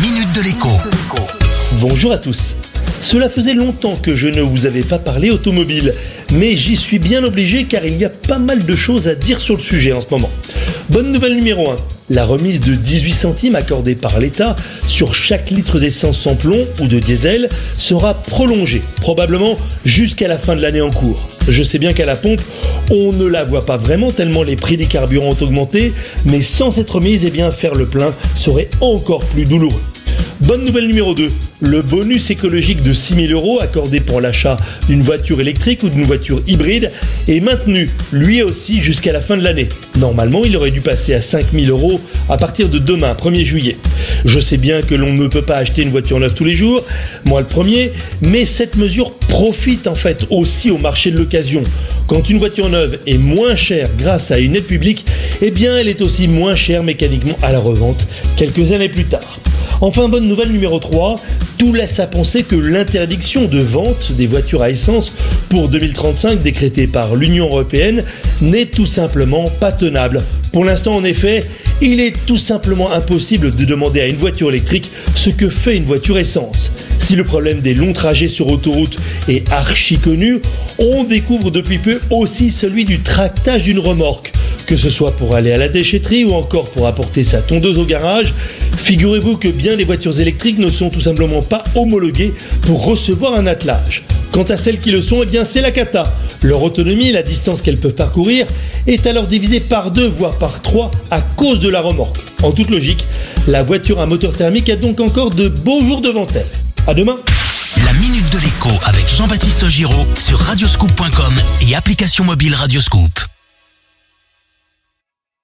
minute de l'écho. Bonjour à tous. Cela faisait longtemps que je ne vous avais pas parlé automobile, mais j'y suis bien obligé car il y a pas mal de choses à dire sur le sujet en ce moment. Bonne nouvelle numéro 1. La remise de 18 centimes accordée par l'État sur chaque litre d'essence sans plomb ou de diesel sera prolongée, probablement jusqu'à la fin de l'année en cours. Je sais bien qu'à la pompe, on ne la voit pas vraiment tellement les prix des carburants ont augmenté, mais sans cette remise, eh bien, faire le plein serait encore plus douloureux. Bonne nouvelle numéro 2. Le bonus écologique de 6000 euros accordé pour l'achat d'une voiture électrique ou d'une voiture hybride est maintenu, lui aussi, jusqu'à la fin de l'année. Normalement, il aurait dû passer à 5000 euros à partir de demain, 1er juillet. Je sais bien que l'on ne peut pas acheter une voiture neuve tous les jours, moi le premier, mais cette mesure profite en fait aussi au marché de l'occasion. Quand une voiture neuve est moins chère grâce à une aide publique, eh bien elle est aussi moins chère mécaniquement à la revente quelques années plus tard. Enfin, bonne nouvelle numéro 3, tout laisse à penser que l'interdiction de vente des voitures à essence pour 2035 décrétée par l'Union européenne n'est tout simplement pas tenable. Pour l'instant, en effet, il est tout simplement impossible de demander à une voiture électrique ce que fait une voiture essence. Si le problème des longs trajets sur autoroute est archi connu, on découvre depuis peu aussi celui du tractage d'une remorque. Que ce soit pour aller à la déchetterie ou encore pour apporter sa tondeuse au garage, figurez-vous que bien les voitures électriques ne sont tout simplement pas homologuées pour recevoir un attelage. Quant à celles qui le sont, eh bien c'est la cata. Leur autonomie, la distance qu'elles peuvent parcourir, est alors divisée par deux, voire par trois, à cause de la remorque. En toute logique, la voiture à moteur thermique a donc encore de beaux jours devant elle. À demain La minute de l'écho avec Jean-Baptiste Giraud sur radioscoop.com et application mobile Radioscoop.